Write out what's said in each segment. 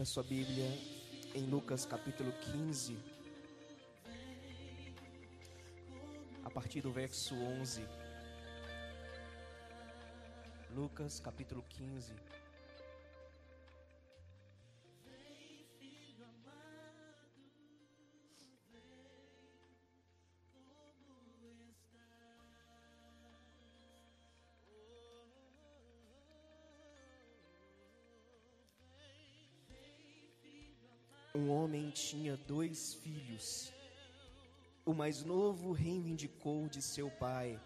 Abra sua Bíblia em Lucas capítulo 15, a partir do verso 11. Lucas capítulo 15. Um homem tinha dois filhos. O mais novo reivindicou de seu pai: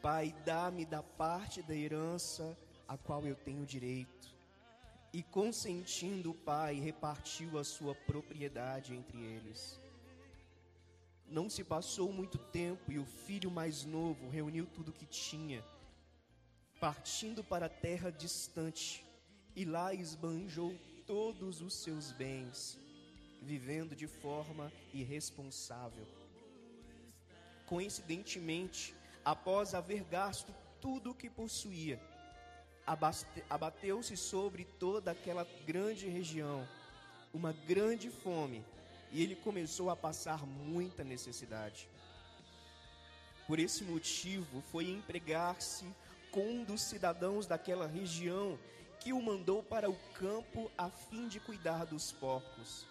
Pai, dá-me da parte da herança a qual eu tenho direito. E consentindo o pai, repartiu a sua propriedade entre eles. Não se passou muito tempo e o filho mais novo reuniu tudo o que tinha, partindo para a terra distante, e lá esbanjou todos os seus bens, vivendo de forma irresponsável. Coincidentemente, após haver gasto tudo o que possuía, abateu-se sobre toda aquela grande região uma grande fome e ele começou a passar muita necessidade. Por esse motivo, foi empregar-se com um dos cidadãos daquela região que o mandou para o campo a fim de cuidar dos porcos.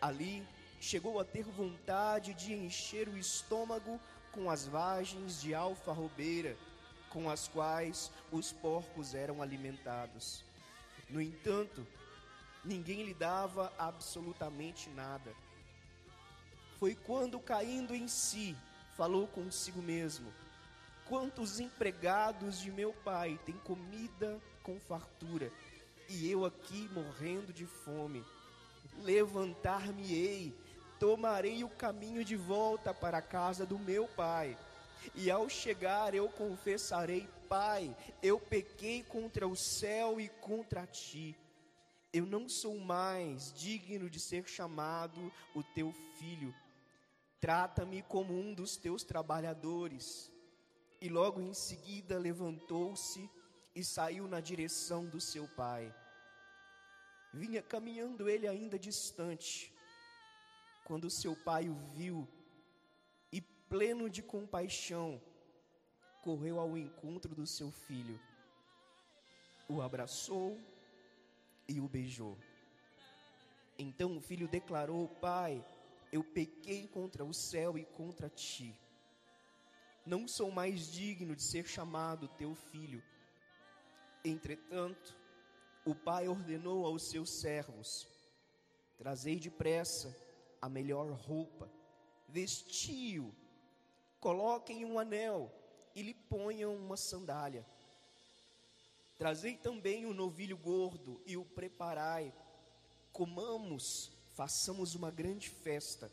Ali chegou a ter vontade de encher o estômago com as vagens de alfarrobeira com as quais os porcos eram alimentados. No entanto, ninguém lhe dava absolutamente nada. Foi quando, caindo em si, falou consigo mesmo: Quantos empregados de meu pai têm comida com fartura, e eu aqui morrendo de fome. Levantar-me-ei, tomarei o caminho de volta para a casa do meu pai. E ao chegar eu confessarei: Pai, eu pequei contra o céu e contra ti. Eu não sou mais digno de ser chamado o teu filho. Trata-me como um dos teus trabalhadores. E logo em seguida levantou-se e saiu na direção do seu pai. Vinha caminhando ele ainda distante, quando seu pai o viu e, pleno de compaixão, correu ao encontro do seu filho, o abraçou e o beijou. Então o filho declarou: Pai, eu pequei contra o céu e contra ti. Não sou mais digno de ser chamado teu filho. Entretanto, o pai ordenou aos seus servos: Trazei depressa a melhor roupa, vestiu, coloquem um anel e lhe ponham uma sandália. Trazei também o um novilho gordo e o preparai. Comamos, façamos uma grande festa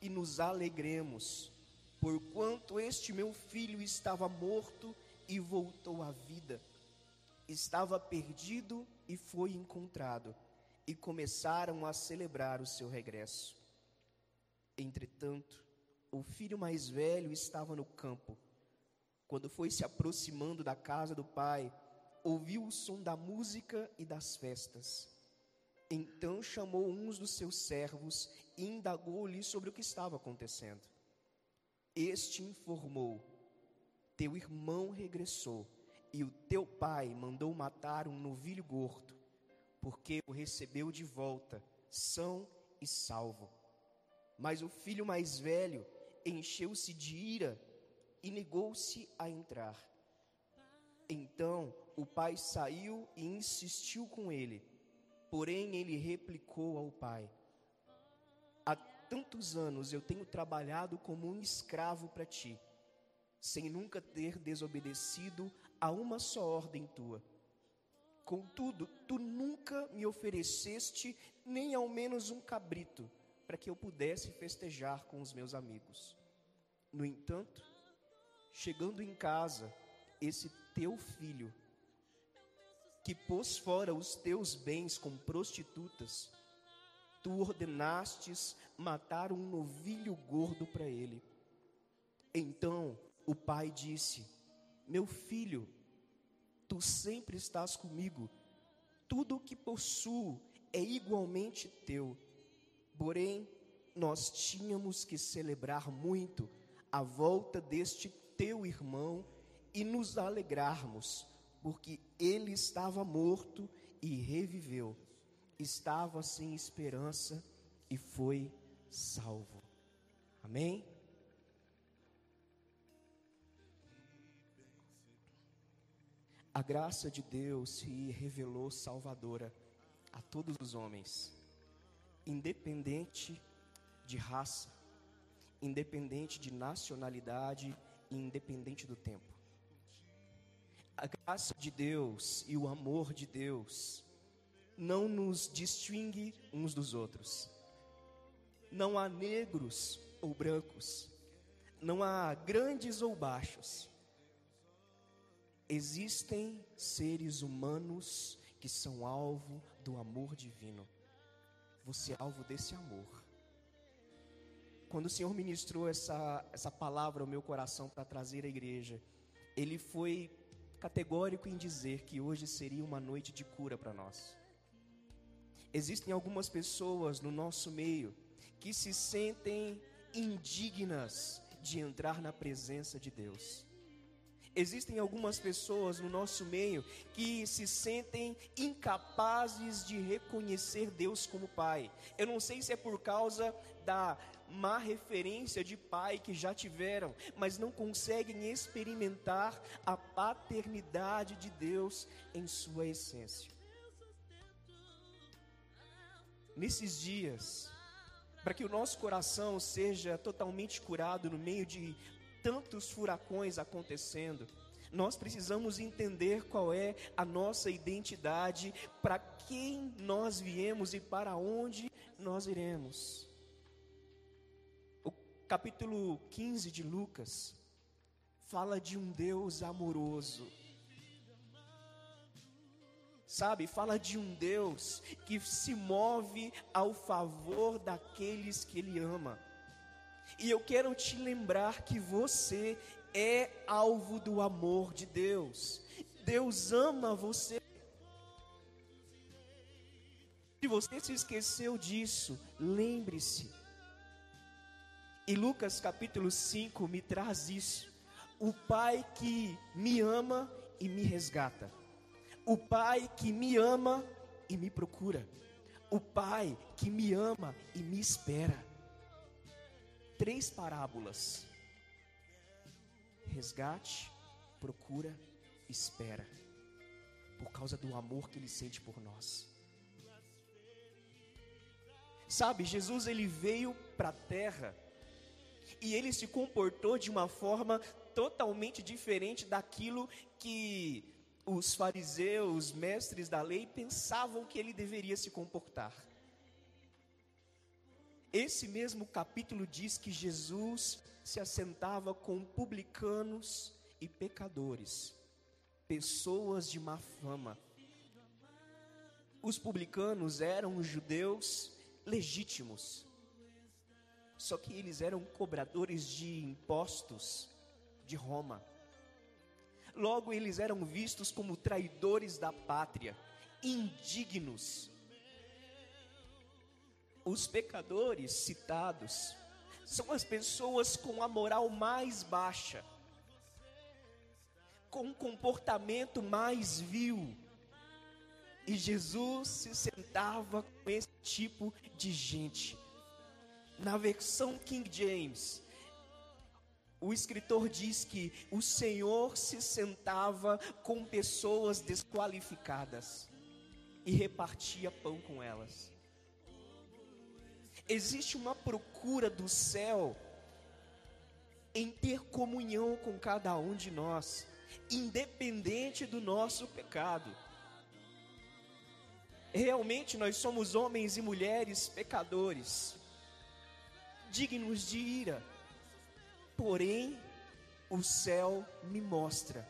e nos alegremos, porquanto este meu filho estava morto e voltou à vida estava perdido e foi encontrado, e começaram a celebrar o seu regresso. Entretanto, o filho mais velho estava no campo. Quando foi se aproximando da casa do pai, ouviu o som da música e das festas. Então chamou uns dos seus servos e indagou-lhe sobre o que estava acontecendo. Este informou: Teu irmão regressou e o teu pai mandou matar um novilho gordo, porque o recebeu de volta, são e salvo. Mas o filho mais velho encheu-se de ira e negou-se a entrar. Então o pai saiu e insistiu com ele, porém ele replicou ao pai: Há tantos anos eu tenho trabalhado como um escravo para ti, sem nunca ter desobedecido a uma só ordem tua. Contudo, tu nunca me ofereceste nem ao menos um cabrito para que eu pudesse festejar com os meus amigos. No entanto, chegando em casa, esse teu filho, que pôs fora os teus bens com prostitutas, tu ordenastes matar um novilho gordo para ele. Então o pai disse: meu filho, tu sempre estás comigo, tudo o que possuo é igualmente teu. Porém, nós tínhamos que celebrar muito a volta deste teu irmão e nos alegrarmos, porque ele estava morto e reviveu, estava sem esperança e foi salvo. Amém? A graça de Deus se revelou salvadora a todos os homens, independente de raça, independente de nacionalidade e independente do tempo. A graça de Deus e o amor de Deus não nos distingue uns dos outros. Não há negros ou brancos, não há grandes ou baixos. Existem seres humanos que são alvo do amor divino. Você é alvo desse amor. Quando o Senhor ministrou essa, essa palavra ao meu coração para trazer à igreja, Ele foi categórico em dizer que hoje seria uma noite de cura para nós. Existem algumas pessoas no nosso meio que se sentem indignas de entrar na presença de Deus. Existem algumas pessoas no nosso meio que se sentem incapazes de reconhecer Deus como Pai. Eu não sei se é por causa da má referência de pai que já tiveram, mas não conseguem experimentar a paternidade de Deus em sua essência. Nesses dias, para que o nosso coração seja totalmente curado no meio de tantos furacões acontecendo, nós precisamos entender qual é a nossa identidade, para quem nós viemos e para onde nós iremos. O capítulo 15 de Lucas fala de um Deus amoroso. Sabe, fala de um Deus que se move ao favor daqueles que Ele ama. E eu quero te lembrar que você é alvo do amor de Deus. Deus ama você. Se você se esqueceu disso, lembre-se. E Lucas capítulo 5 me traz isso. O Pai que me ama e me resgata. O Pai que me ama e me procura. O Pai que me ama e me espera três parábolas: resgate, procura, espera, por causa do amor que ele sente por nós. Sabe, Jesus ele veio para a terra e ele se comportou de uma forma totalmente diferente daquilo que os fariseus, mestres da lei, pensavam que ele deveria se comportar. Esse mesmo capítulo diz que Jesus se assentava com publicanos e pecadores, pessoas de má fama. Os publicanos eram judeus legítimos, só que eles eram cobradores de impostos de Roma. Logo, eles eram vistos como traidores da pátria, indignos os pecadores citados são as pessoas com a moral mais baixa, com um comportamento mais vil. E Jesus se sentava com esse tipo de gente. Na versão King James, o escritor diz que o Senhor se sentava com pessoas desqualificadas e repartia pão com elas existe uma procura do céu em ter comunhão com cada um de nós, independente do nosso pecado. Realmente nós somos homens e mulheres pecadores, dignos de ira, porém o céu me mostra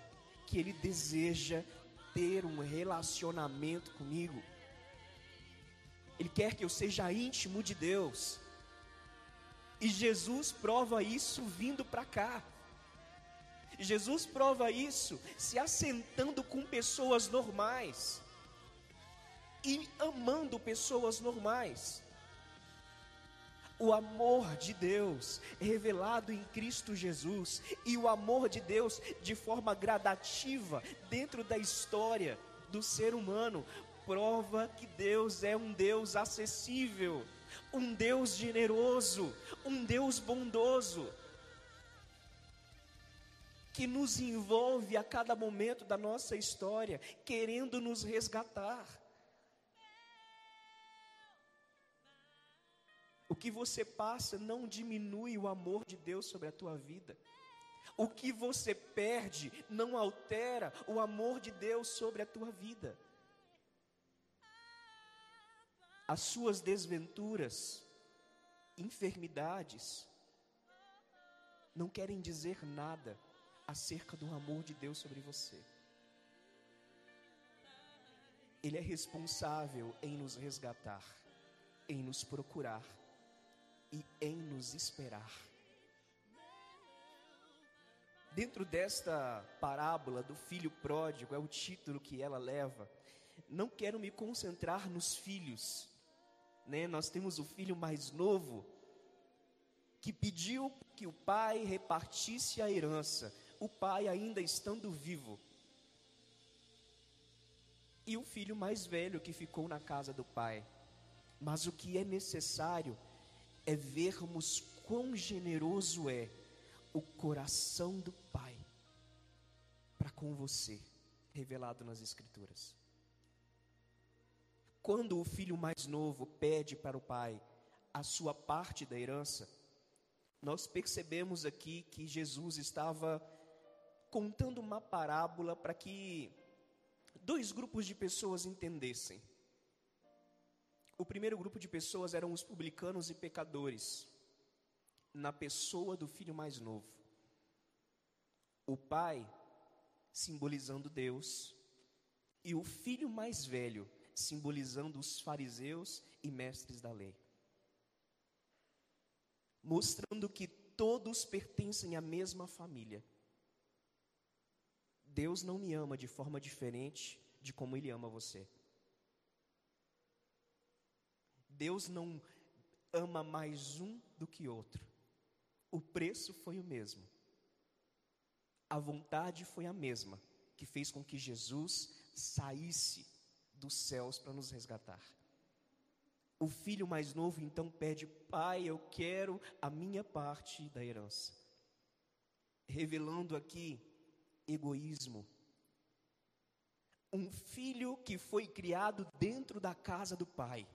que Ele deseja ter um relacionamento comigo. Ele quer que eu seja íntimo de Deus. E Jesus prova isso vindo para cá. Jesus prova isso se assentando com pessoas normais. e amando pessoas normais. O amor de Deus revelado em Cristo Jesus e o amor de Deus de forma gradativa dentro da história do ser humano prova que Deus é um Deus acessível, um Deus generoso, um Deus bondoso que nos envolve a cada momento da nossa história, querendo nos resgatar. O que você passa não diminui o amor de Deus sobre a tua vida. O que você perde não altera o amor de Deus sobre a tua vida. As suas desventuras, enfermidades, não querem dizer nada acerca do amor de Deus sobre você. Ele é responsável em nos resgatar, em nos procurar e em nos esperar. Dentro desta parábola do filho pródigo, é o título que ela leva. Não quero me concentrar nos filhos, né? Nós temos o filho mais novo que pediu que o pai repartisse a herança, o pai ainda estando vivo. E o filho mais velho que ficou na casa do pai. Mas o que é necessário é vermos quão generoso é o coração do Pai para com você, revelado nas Escrituras. Quando o filho mais novo pede para o pai a sua parte da herança, nós percebemos aqui que Jesus estava contando uma parábola para que dois grupos de pessoas entendessem. O primeiro grupo de pessoas eram os publicanos e pecadores, na pessoa do filho mais novo. O pai, simbolizando Deus, e o filho mais velho, simbolizando os fariseus e mestres da lei. Mostrando que todos pertencem à mesma família. Deus não me ama de forma diferente de como Ele ama você. Deus não ama mais um do que outro. O preço foi o mesmo. A vontade foi a mesma, que fez com que Jesus saísse dos céus para nos resgatar. O filho mais novo então pede: Pai, eu quero a minha parte da herança. Revelando aqui egoísmo. Um filho que foi criado dentro da casa do pai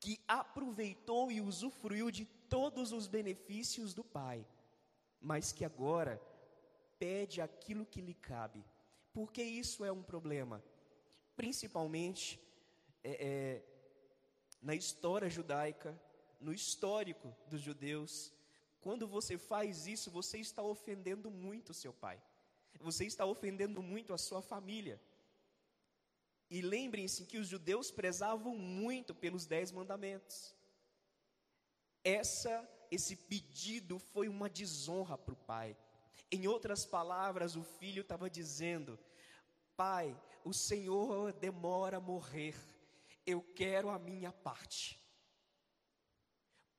que aproveitou e usufruiu de todos os benefícios do Pai, mas que agora pede aquilo que lhe cabe. Porque isso é um problema, principalmente é, é, na história judaica, no histórico dos judeus. Quando você faz isso, você está ofendendo muito seu pai, você está ofendendo muito a sua família. E lembrem-se que os judeus prezavam muito pelos dez mandamentos. Essa, esse pedido foi uma desonra para o pai. Em outras palavras, o filho estava dizendo: Pai, o Senhor demora a morrer, eu quero a minha parte.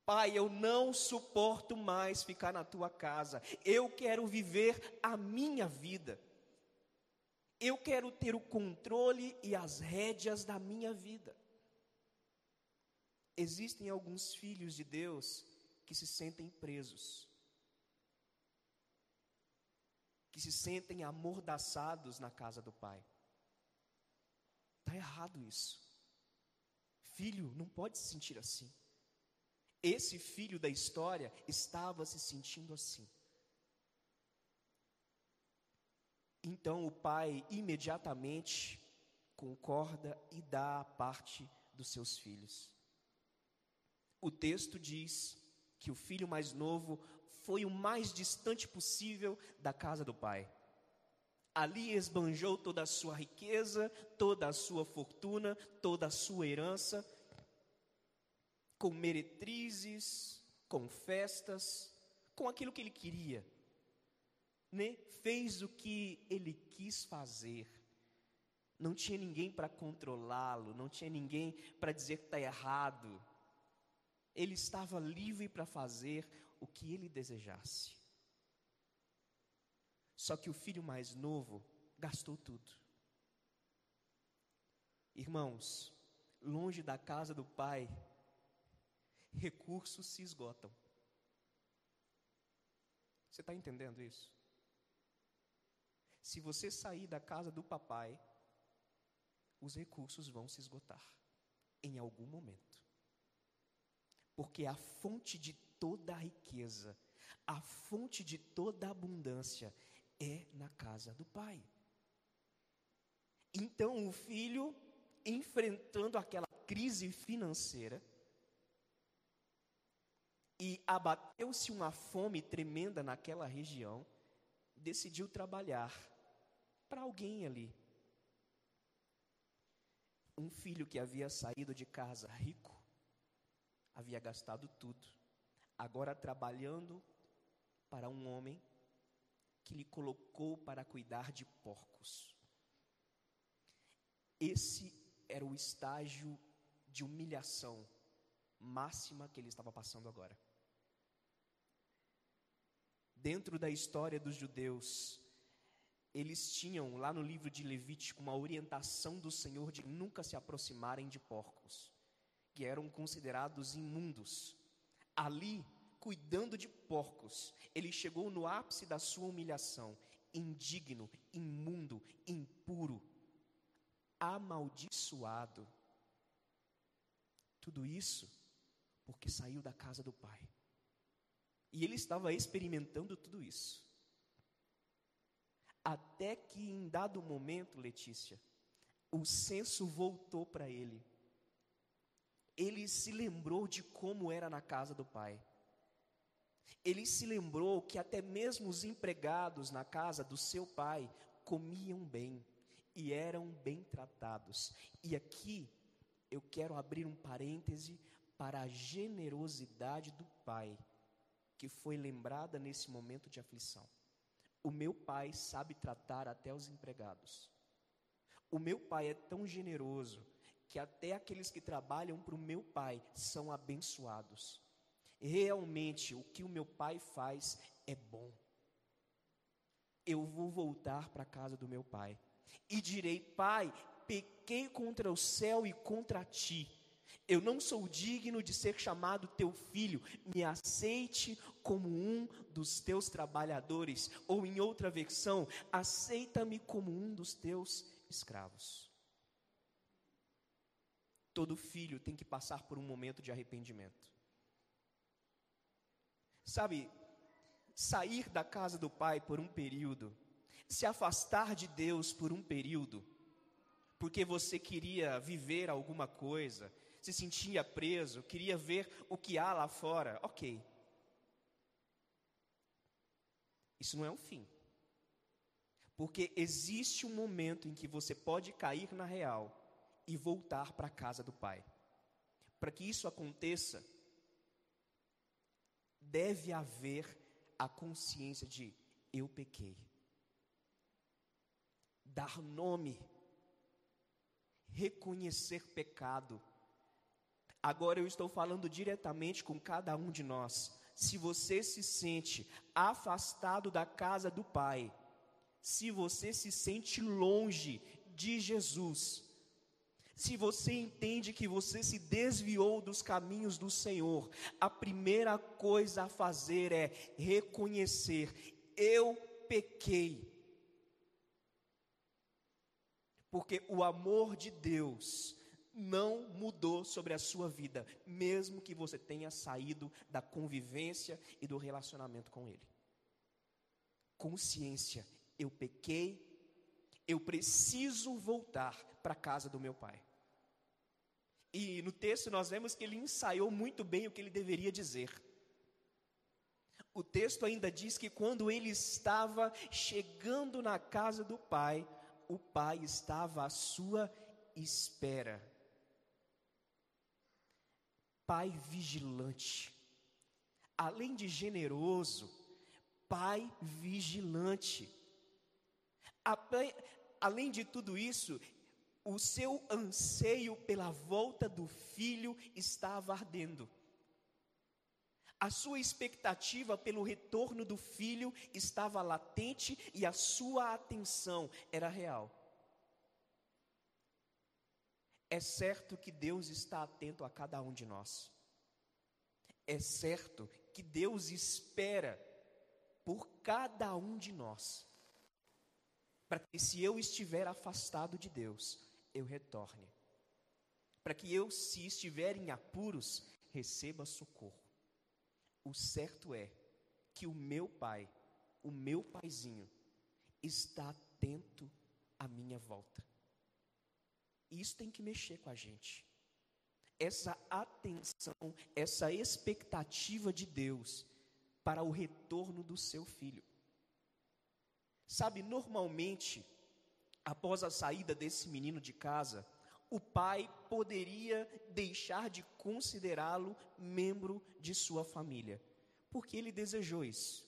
Pai, eu não suporto mais ficar na tua casa, eu quero viver a minha vida. Eu quero ter o controle e as rédeas da minha vida. Existem alguns filhos de Deus que se sentem presos, que se sentem amordaçados na casa do Pai. Está errado isso. Filho não pode se sentir assim. Esse filho da história estava se sentindo assim. Então o pai imediatamente concorda e dá a parte dos seus filhos. O texto diz que o filho mais novo foi o mais distante possível da casa do pai. Ali esbanjou toda a sua riqueza, toda a sua fortuna, toda a sua herança, com meretrizes, com festas, com aquilo que ele queria né, fez o que ele quis fazer. não tinha ninguém para controlá-lo, não tinha ninguém para dizer que está errado. Ele estava livre para fazer o que ele desejasse. Só que o filho mais novo gastou tudo. Irmãos, longe da casa do pai, recursos se esgotam. Você está entendendo isso? Se você sair da casa do papai, os recursos vão se esgotar em algum momento. Porque a fonte de toda a riqueza, a fonte de toda a abundância é na casa do pai. Então o filho, enfrentando aquela crise financeira, e abateu-se uma fome tremenda naquela região, decidiu trabalhar para alguém ali. Um filho que havia saído de casa rico, havia gastado tudo, agora trabalhando para um homem que lhe colocou para cuidar de porcos. Esse era o estágio de humilhação máxima que ele estava passando agora. Dentro da história dos judeus, eles tinham lá no livro de Levítico uma orientação do Senhor de nunca se aproximarem de porcos, que eram considerados imundos. Ali, cuidando de porcos, ele chegou no ápice da sua humilhação, indigno, imundo, impuro, amaldiçoado. Tudo isso porque saiu da casa do Pai. E ele estava experimentando tudo isso. Até que em dado momento, Letícia, o senso voltou para ele. Ele se lembrou de como era na casa do pai. Ele se lembrou que até mesmo os empregados na casa do seu pai comiam bem e eram bem tratados. E aqui eu quero abrir um parêntese para a generosidade do pai, que foi lembrada nesse momento de aflição. O meu pai sabe tratar até os empregados. O meu pai é tão generoso que até aqueles que trabalham para o meu pai são abençoados. Realmente, o que o meu pai faz é bom. Eu vou voltar para a casa do meu pai e direi: Pai, pequei contra o céu e contra ti eu não sou digno de ser chamado teu filho, me aceite como um dos teus trabalhadores. Ou em outra versão, aceita-me como um dos teus escravos. Todo filho tem que passar por um momento de arrependimento. Sabe, sair da casa do pai por um período, se afastar de Deus por um período, porque você queria viver alguma coisa, se sentia preso, queria ver o que há lá fora. Ok. Isso não é um fim. Porque existe um momento em que você pode cair na real e voltar para a casa do Pai. Para que isso aconteça, deve haver a consciência de eu pequei. Dar nome, reconhecer pecado, Agora eu estou falando diretamente com cada um de nós. Se você se sente afastado da casa do Pai, se você se sente longe de Jesus, se você entende que você se desviou dos caminhos do Senhor, a primeira coisa a fazer é reconhecer: eu pequei. Porque o amor de Deus não mudou sobre a sua vida, mesmo que você tenha saído da convivência e do relacionamento com Ele. Consciência, eu pequei, eu preciso voltar para a casa do meu pai. E no texto nós vemos que ele ensaiou muito bem o que ele deveria dizer. O texto ainda diz que quando ele estava chegando na casa do pai, o pai estava à sua espera pai vigilante. Além de generoso, pai vigilante. Além de tudo isso, o seu anseio pela volta do filho estava ardendo. A sua expectativa pelo retorno do filho estava latente e a sua atenção era real. É certo que Deus está atento a cada um de nós. É certo que Deus espera por cada um de nós. Para que se eu estiver afastado de Deus, eu retorne. Para que eu, se estiver em apuros, receba socorro. O certo é que o meu pai, o meu paizinho, está atento à minha volta. Isso tem que mexer com a gente. Essa atenção, essa expectativa de Deus para o retorno do seu filho. Sabe, normalmente, após a saída desse menino de casa, o pai poderia deixar de considerá-lo membro de sua família, porque ele desejou isso.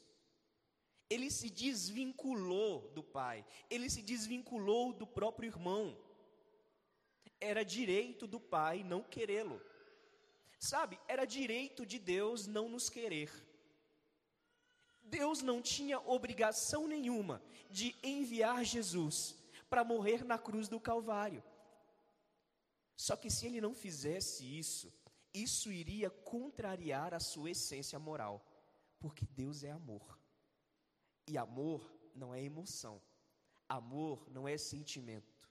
Ele se desvinculou do pai, ele se desvinculou do próprio irmão. Era direito do pai não querê-lo. Sabe, era direito de Deus não nos querer. Deus não tinha obrigação nenhuma de enviar Jesus para morrer na cruz do Calvário. Só que se ele não fizesse isso, isso iria contrariar a sua essência moral, porque Deus é amor. E amor não é emoção. Amor não é sentimento.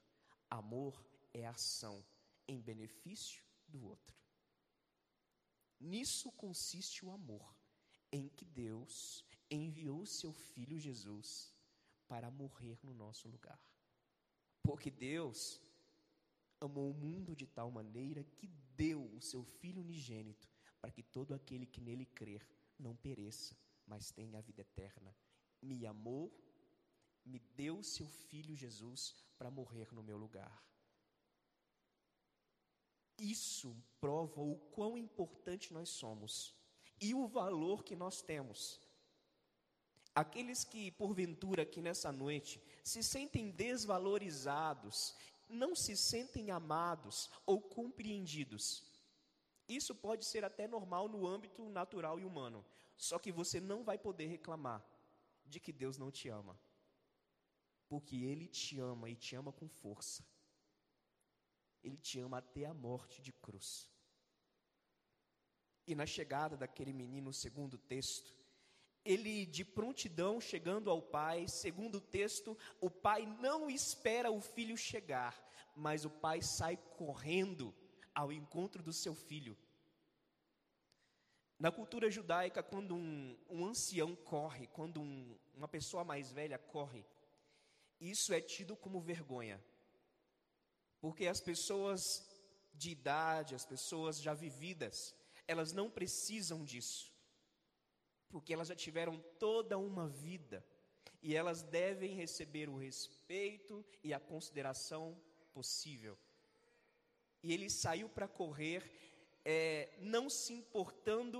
Amor é ação em benefício do outro. Nisso consiste o amor, em que Deus enviou seu filho Jesus para morrer no nosso lugar. Porque Deus amou o mundo de tal maneira que deu o seu Filho unigênito, para que todo aquele que nele crer não pereça, mas tenha a vida eterna. Me amou, me deu seu Filho Jesus para morrer no meu lugar. Isso prova o quão importante nós somos e o valor que nós temos. Aqueles que, porventura, aqui nessa noite, se sentem desvalorizados não se sentem amados ou compreendidos. Isso pode ser até normal no âmbito natural e humano, só que você não vai poder reclamar de que Deus não te ama, porque Ele te ama e te ama com força. Ele te ama até a morte de cruz. E na chegada daquele menino, segundo o texto, ele de prontidão chegando ao pai, segundo o texto, o pai não espera o filho chegar, mas o pai sai correndo ao encontro do seu filho. Na cultura judaica, quando um, um ancião corre, quando um, uma pessoa mais velha corre, isso é tido como vergonha, porque as pessoas de idade, as pessoas já vividas, elas não precisam disso porque elas já tiveram toda uma vida e elas devem receber o respeito e a consideração possível. E ele saiu para correr, é, não se importando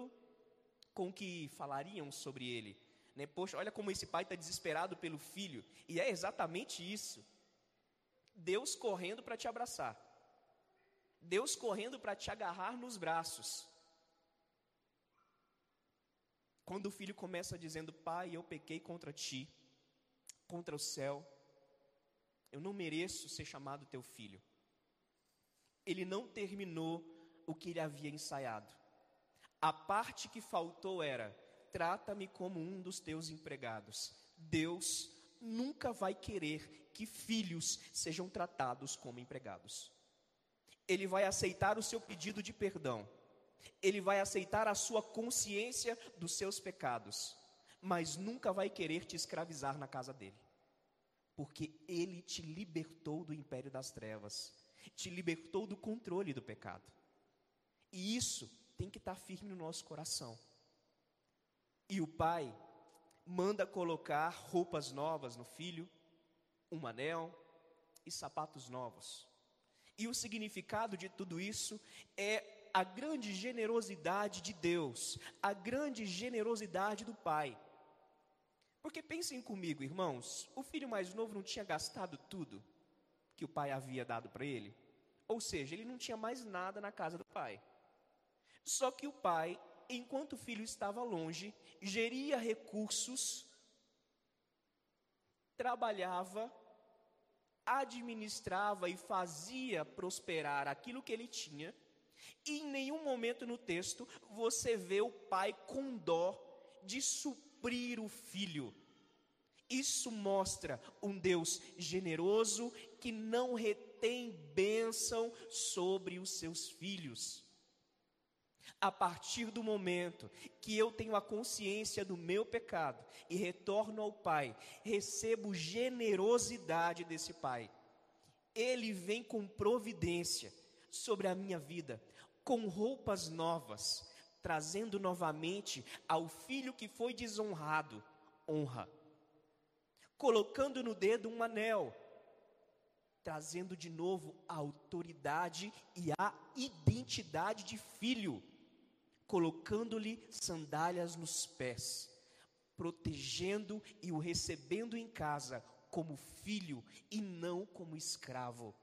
com o que falariam sobre ele. Né? Poxa, olha como esse pai está desesperado pelo filho, e é exatamente isso. Deus correndo para te abraçar, Deus correndo para te agarrar nos braços. Quando o filho começa dizendo: Pai, eu pequei contra ti, contra o céu, eu não mereço ser chamado teu filho. Ele não terminou o que ele havia ensaiado. A parte que faltou era: trata-me como um dos teus empregados. Deus nunca vai querer que filhos sejam tratados como empregados. Ele vai aceitar o seu pedido de perdão ele vai aceitar a sua consciência dos seus pecados, mas nunca vai querer te escravizar na casa dele, porque ele te libertou do império das trevas, te libertou do controle do pecado, e isso tem que estar firme no nosso coração. E o pai manda colocar roupas novas no filho, um anel e sapatos novos. E o significado de tudo isso é a grande generosidade de Deus, a grande generosidade do Pai. Porque pensem comigo, irmãos, o filho mais novo não tinha gastado tudo que o pai havia dado para ele. Ou seja, ele não tinha mais nada na casa do pai. Só que o pai, enquanto o filho estava longe, geria recursos, trabalhava, administrava e fazia prosperar aquilo que ele tinha, e em nenhum momento no texto você vê o pai com dó de suprir o filho. Isso mostra um Deus generoso que não retém bênção sobre os seus filhos. A partir do momento que eu tenho a consciência do meu pecado e retorno ao Pai, recebo generosidade desse Pai. Ele vem com providência sobre a minha vida, com roupas novas, trazendo novamente ao filho que foi desonrado honra, colocando no dedo um anel, trazendo de novo a autoridade e a identidade de filho, colocando-lhe sandálias nos pés, protegendo e o recebendo em casa como filho e não como escravo.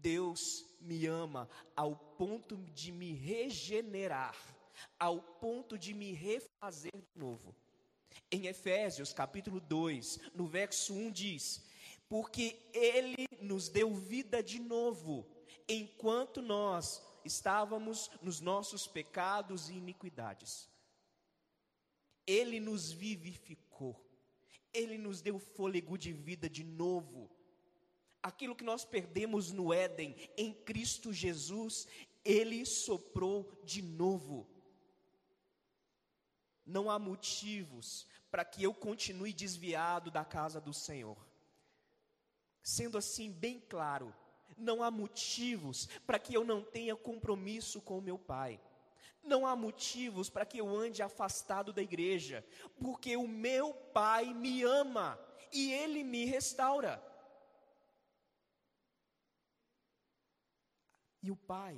Deus me ama ao ponto de me regenerar, ao ponto de me refazer de novo. Em Efésios capítulo 2, no verso 1 diz: Porque Ele nos deu vida de novo, enquanto nós estávamos nos nossos pecados e iniquidades. Ele nos vivificou, Ele nos deu fôlego de vida de novo aquilo que nós perdemos no Éden, em Cristo Jesus, Ele soprou de novo. Não há motivos para que eu continue desviado da casa do Senhor. Sendo assim, bem claro, não há motivos para que eu não tenha compromisso com o meu Pai. Não há motivos para que eu ande afastado da igreja, porque o meu Pai me ama e Ele me restaura. E o pai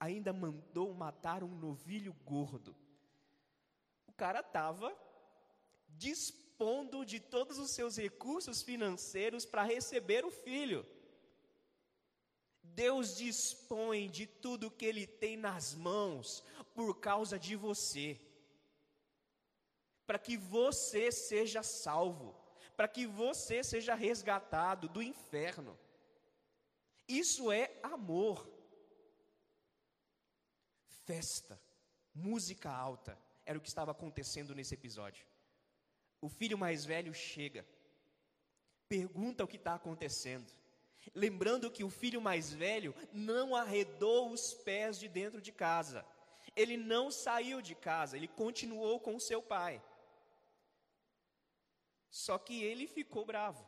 ainda mandou matar um novilho gordo. O cara estava dispondo de todos os seus recursos financeiros para receber o filho. Deus dispõe de tudo que Ele tem nas mãos por causa de você, para que você seja salvo, para que você seja resgatado do inferno. Isso é amor festa, música alta, era o que estava acontecendo nesse episódio. O filho mais velho chega, pergunta o que está acontecendo, lembrando que o filho mais velho não arredou os pés de dentro de casa, ele não saiu de casa, ele continuou com seu pai. Só que ele ficou bravo.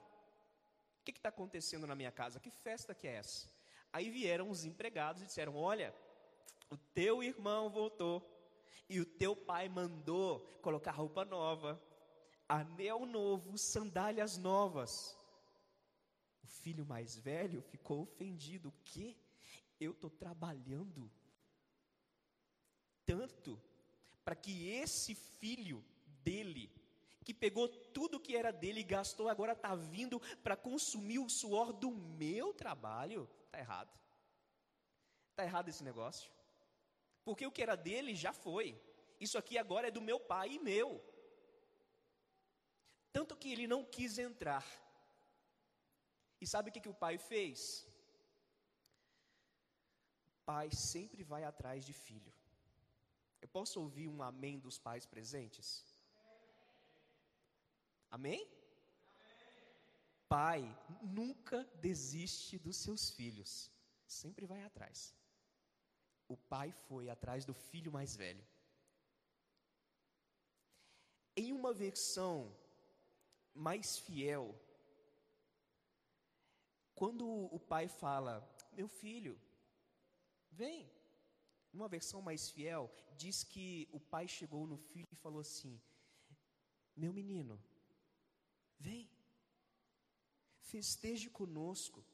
O que está acontecendo na minha casa? Que festa que é essa? Aí vieram os empregados e disseram: Olha, o teu irmão voltou e o teu pai mandou colocar roupa nova, anel novo, sandálias novas. O filho mais velho ficou ofendido. O que? Eu estou trabalhando tanto para que esse filho dele, que pegou tudo que era dele e gastou, agora está vindo para consumir o suor do meu trabalho. Está errado. Está errado esse negócio. Porque o que era dele já foi. Isso aqui agora é do meu pai e meu. Tanto que ele não quis entrar. E sabe o que, que o pai fez? Pai sempre vai atrás de filho. Eu posso ouvir um amém dos pais presentes? Amém? Pai nunca desiste dos seus filhos, sempre vai atrás o pai foi atrás do filho mais velho. Em uma versão mais fiel, quando o pai fala, meu filho, vem. Uma versão mais fiel diz que o pai chegou no filho e falou assim: Meu menino, vem, festeje conosco.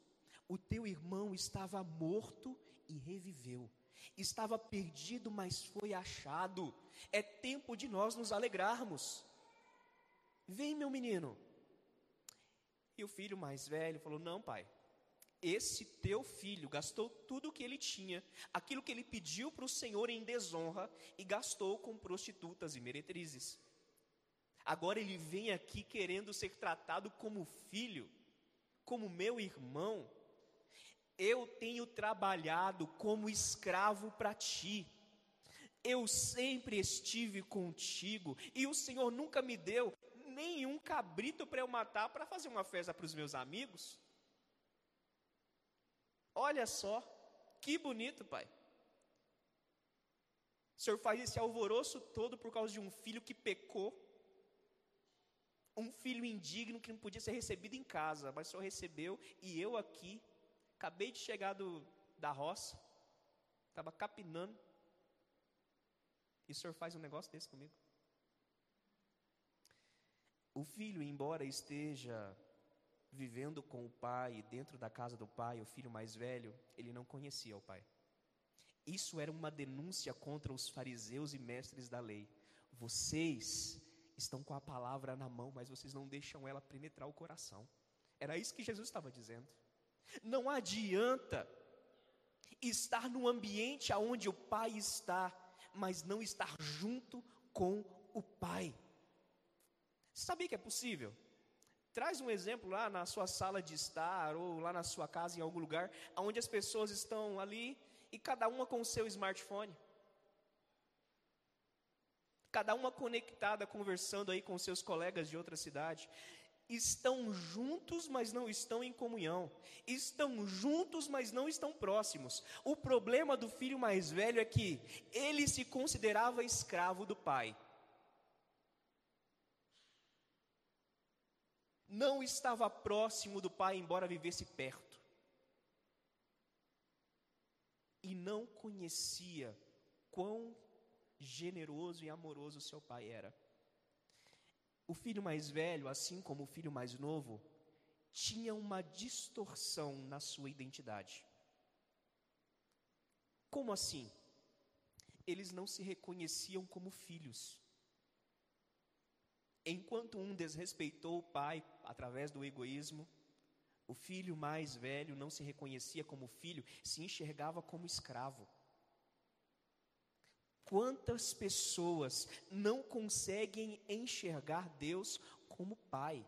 O teu irmão estava morto e reviveu estava perdido, mas foi achado. É tempo de nós nos alegrarmos. Vem, meu menino. E o filho mais velho falou: Não, pai, esse teu filho gastou tudo o que ele tinha, aquilo que ele pediu para o Senhor em desonra, e gastou com prostitutas e meretrizes. Agora ele vem aqui querendo ser tratado como filho, como meu irmão. Eu tenho trabalhado como escravo para ti. Eu sempre estive contigo e o Senhor nunca me deu nenhum cabrito para eu matar para fazer uma festa para os meus amigos. Olha só, que bonito, pai. O senhor faz esse alvoroço todo por causa de um filho que pecou, um filho indigno que não podia ser recebido em casa, mas o senhor recebeu, e eu aqui, acabei de chegar do, da roça, estava capinando, e o senhor faz um negócio desse comigo? O filho, embora esteja vivendo com o pai, dentro da casa do pai, o filho mais velho, ele não conhecia o pai. Isso era uma denúncia contra os fariseus e mestres da lei. Vocês estão com a palavra na mão, mas vocês não deixam ela penetrar o coração. Era isso que Jesus estava dizendo. Não adianta estar no ambiente aonde o pai está, mas não estar junto com o pai. Sabia que é possível? Traz um exemplo lá na sua sala de estar ou lá na sua casa em algum lugar, onde as pessoas estão ali e cada uma com o seu smartphone. Cada uma conectada, conversando aí com seus colegas de outra cidade. Estão juntos, mas não estão em comunhão. Estão juntos, mas não estão próximos. O problema do filho mais velho é que ele se considerava escravo do pai. não estava próximo do pai, embora vivesse perto. E não conhecia quão generoso e amoroso seu pai era. O filho mais velho, assim como o filho mais novo, tinha uma distorção na sua identidade. Como assim? Eles não se reconheciam como filhos. Enquanto um desrespeitou o pai através do egoísmo, o filho mais velho não se reconhecia como filho, se enxergava como escravo. Quantas pessoas não conseguem enxergar Deus como pai?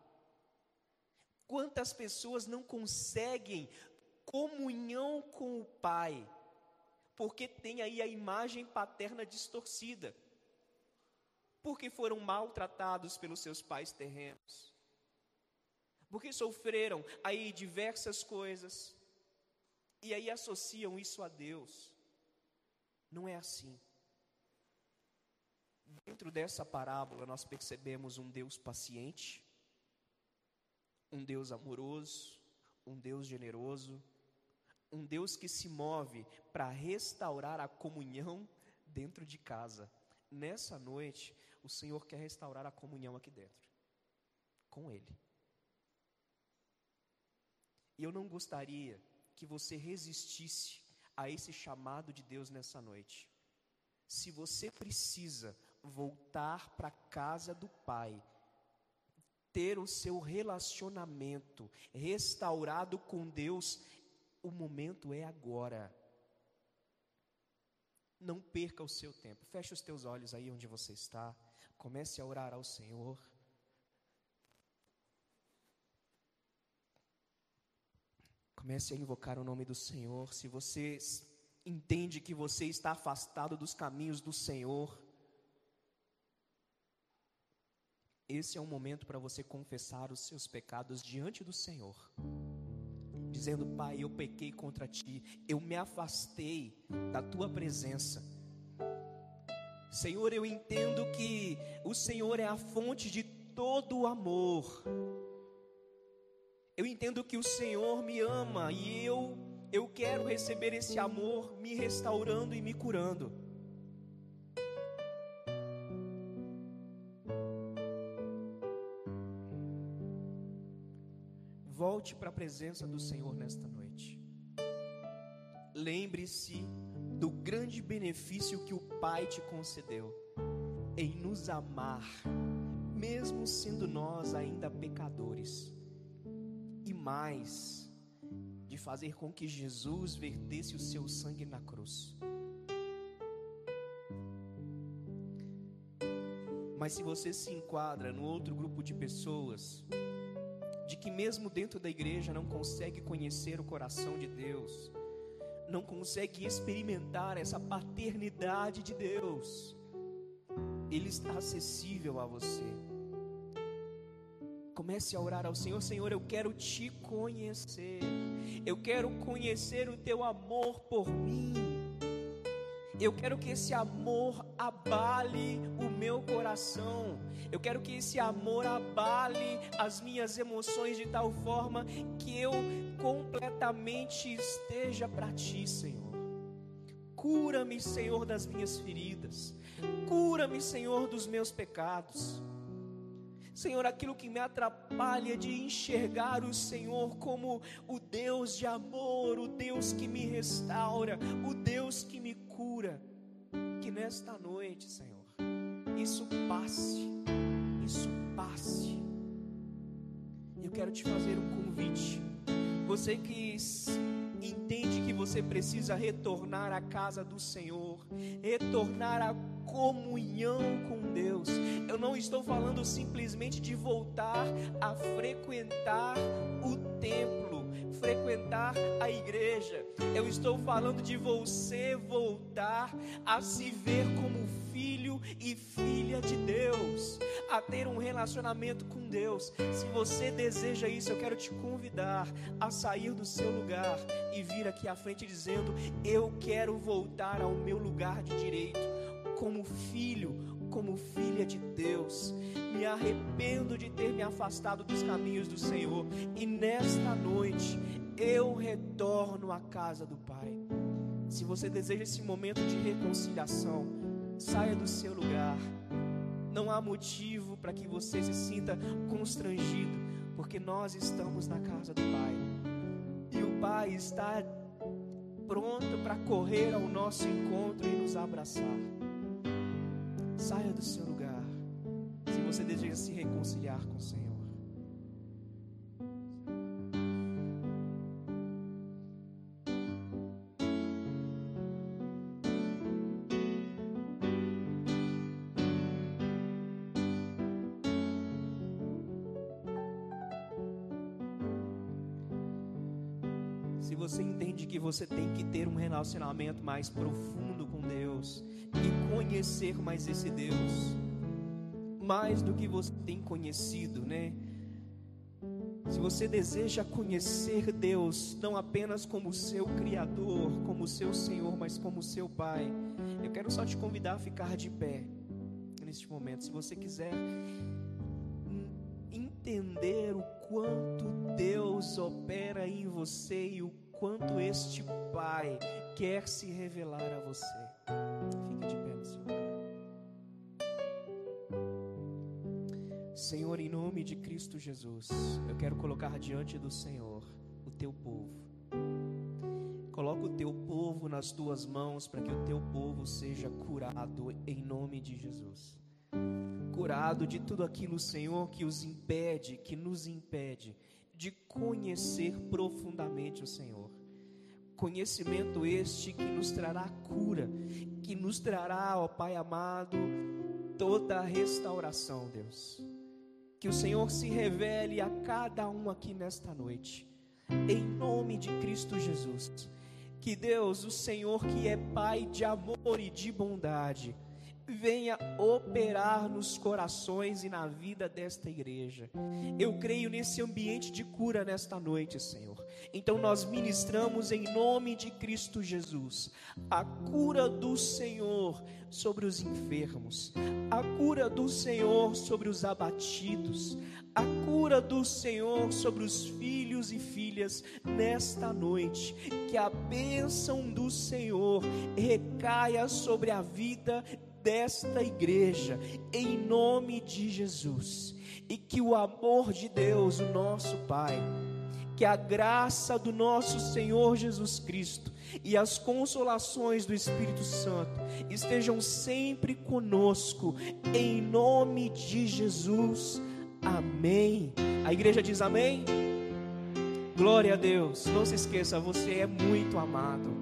Quantas pessoas não conseguem comunhão com o pai, porque tem aí a imagem paterna distorcida? porque foram maltratados pelos seus pais terrenos, porque sofreram aí diversas coisas, e aí associam isso a Deus. Não é assim. Dentro dessa parábola, nós percebemos um Deus paciente, um Deus amoroso, um Deus generoso, um Deus que se move para restaurar a comunhão dentro de casa. Nessa noite, o Senhor quer restaurar a comunhão aqui dentro, com Ele. E eu não gostaria que você resistisse a esse chamado de Deus nessa noite. Se você precisa voltar para a casa do Pai, ter o seu relacionamento restaurado com Deus, o momento é agora. Não perca o seu tempo. Feche os teus olhos aí onde você está. Comece a orar ao Senhor. Comece a invocar o nome do Senhor. Se você entende que você está afastado dos caminhos do Senhor, esse é um momento para você confessar os seus pecados diante do Senhor. Dizendo, Pai, eu pequei contra ti, eu me afastei da tua presença Senhor, eu entendo que o Senhor é a fonte de todo o amor. Eu entendo que o Senhor me ama e eu eu quero receber esse amor me restaurando e me curando. Volte para a presença do Senhor nesta noite. Lembre-se do grande benefício que o Pai te concedeu em nos amar, mesmo sendo nós ainda pecadores. e mais de fazer com que Jesus vertesse o seu sangue na cruz. Mas se você se enquadra no outro grupo de pessoas, de que mesmo dentro da igreja não consegue conhecer o coração de Deus, não consegue experimentar essa paternidade de Deus, Ele está acessível a você. Comece a orar ao Senhor, Senhor, eu quero te conhecer, eu quero conhecer o teu amor por mim. Eu quero que esse amor abale o meu coração. Eu quero que esse amor abale as minhas emoções de tal forma que eu completamente esteja para ti, Senhor. Cura-me, Senhor, das minhas feridas. Cura-me, Senhor, dos meus pecados. Senhor, aquilo que me atrapalha de enxergar o Senhor como o Deus de amor, o Deus que me restaura, o Deus que me nesta noite, Senhor, isso passe, isso passe. Eu quero te fazer um convite. Você que entende que você precisa retornar à casa do Senhor, retornar à comunhão com Deus. Eu não estou falando simplesmente de voltar a frequentar o templo, frequentar a igreja. Eu estou falando de você voltar a se ver como filho e filha de Deus, a ter um relacionamento com Deus. Se você deseja isso, eu quero te convidar a sair do seu lugar e vir aqui à frente dizendo: Eu quero voltar ao meu lugar de direito como filho, como filha de Deus. Me arrependo de ter me afastado dos caminhos do Senhor. E nesta noite eu retorno à casa do Pai. Se você deseja esse momento de reconciliação, saia do seu lugar. Não há motivo para que você se sinta constrangido, porque nós estamos na casa do Pai. E o Pai está pronto para correr ao nosso encontro e nos abraçar. Saia do seu lugar. Se você deseja se reconciliar com o Senhor. Se você entende que você tem que ter um relacionamento mais profundo com Deus, conhecer mais esse Deus, mais do que você tem conhecido, né? Se você deseja conhecer Deus, não apenas como seu Criador, como seu Senhor, mas como seu Pai, eu quero só te convidar a ficar de pé neste momento. Se você quiser entender o quanto Deus opera em você e o quanto este Pai quer se revelar a você. Fique de pé lugar. Senhor, em nome de Cristo Jesus, eu quero colocar diante do Senhor o teu povo. Coloca o teu povo nas tuas mãos para que o teu povo seja curado em nome de Jesus. Curado de tudo aquilo, Senhor, que os impede, que nos impede de conhecer profundamente o Senhor conhecimento este que nos trará cura, que nos trará, ó Pai amado, toda a restauração, Deus. Que o Senhor se revele a cada um aqui nesta noite, em nome de Cristo Jesus. Que Deus, o Senhor que é Pai de amor e de bondade, venha operar nos corações e na vida desta igreja. Eu creio nesse ambiente de cura nesta noite, Senhor. Então nós ministramos em nome de Cristo Jesus a cura do Senhor sobre os enfermos, a cura do Senhor sobre os abatidos, a cura do Senhor sobre os filhos e filhas nesta noite. Que a bênção do Senhor recaia sobre a vida desta igreja, em nome de Jesus. E que o amor de Deus, o nosso Pai, que a graça do nosso Senhor Jesus Cristo e as consolações do Espírito Santo estejam sempre conosco, em nome de Jesus. Amém. A igreja diz amém. Glória a Deus. Não se esqueça, você é muito amado.